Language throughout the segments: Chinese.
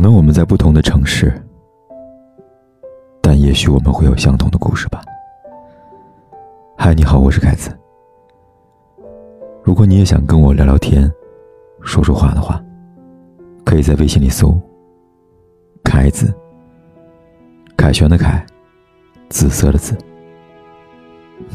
可能我们在不同的城市，但也许我们会有相同的故事吧。嗨，你好，我是凯子。如果你也想跟我聊聊天、说说话的话，可以在微信里搜“凯子”，凯旋的凯，紫色的紫。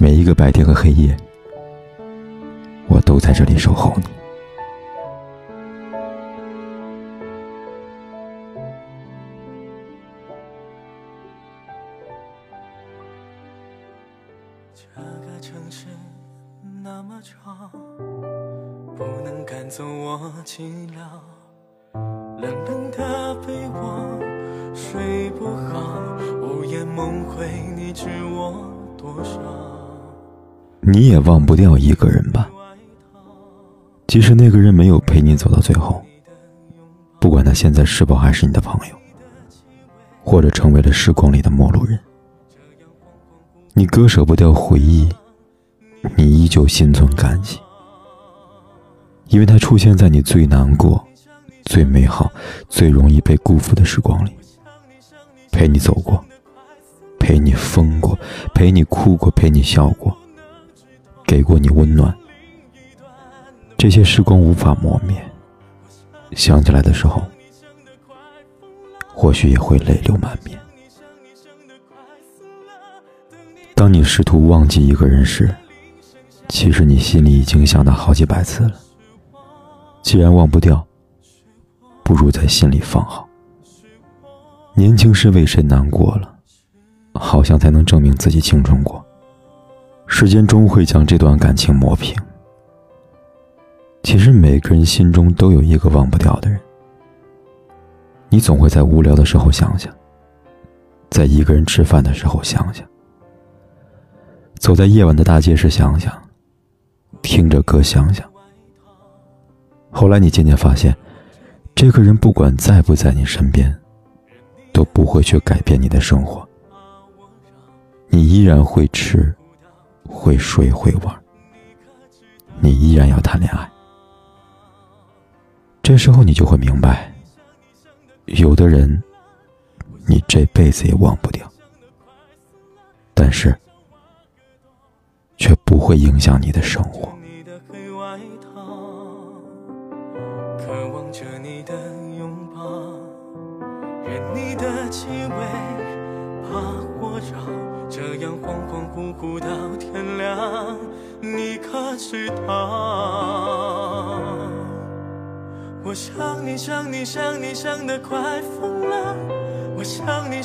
每一个白天和黑夜，我都在这里守候你。这个城市那么吵，不能赶走我寂寥。冷冷的被窝，睡不好，午夜梦回，你知我多少？你也忘不掉一个人吧？即使那个人没有陪你走到最后，不管他现在是否还是你的朋友，或者成为了时光里的陌路人。你割舍不掉回忆，你依旧心存感激，因为它出现在你最难过、最美好、最容易被辜负的时光里，陪你走过，陪你疯过，陪你哭过，陪你笑过，给过你温暖。这些时光无法磨灭，想起来的时候，或许也会泪流满面。当你试图忘记一个人时，其实你心里已经想他好几百次了。既然忘不掉，不如在心里放好。年轻时为谁难过了，好像才能证明自己青春过。时间终会将这段感情磨平。其实每个人心中都有一个忘不掉的人。你总会在无聊的时候想想，在一个人吃饭的时候想想。走在夜晚的大街时，想想，听着歌，想想。后来你渐渐发现，这个人不管在不在你身边，都不会去改变你的生活。你依然会吃，会睡，会玩。你依然要谈恋爱。这时候你就会明白，有的人，你这辈子也忘不掉。但是。却不会影响你的生活。你的黑外套渴望着你的拥抱，任你的气味把我绕，这样恍恍惚惚到天亮，你可知道？我想你想你想你想得快疯了，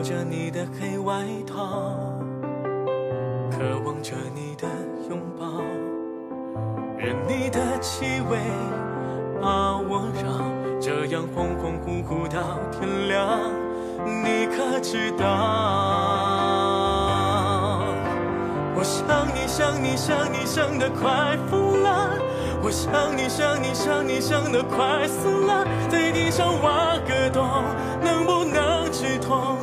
裹着你的黑外套，渴望着你的拥抱，任你的气味把我绕，这样恍恍惚惚到天亮，你可知道？我想你想你想你想得快疯了，我想你想你想你想得快死了，在地上挖个洞，能不能止痛？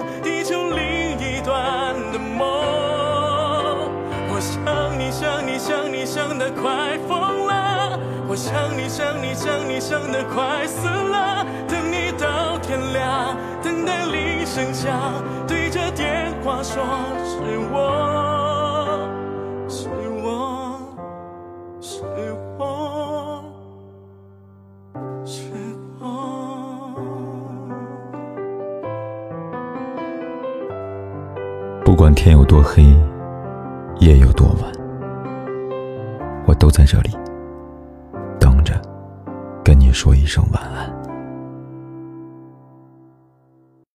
你想得快疯了，我想你想你想你想得快死了，等你到天亮，等待铃声响，对着电话说是我，是我，是我，是我。不管天有多黑，夜有多晚。我都在这里，等着跟你说一声晚安。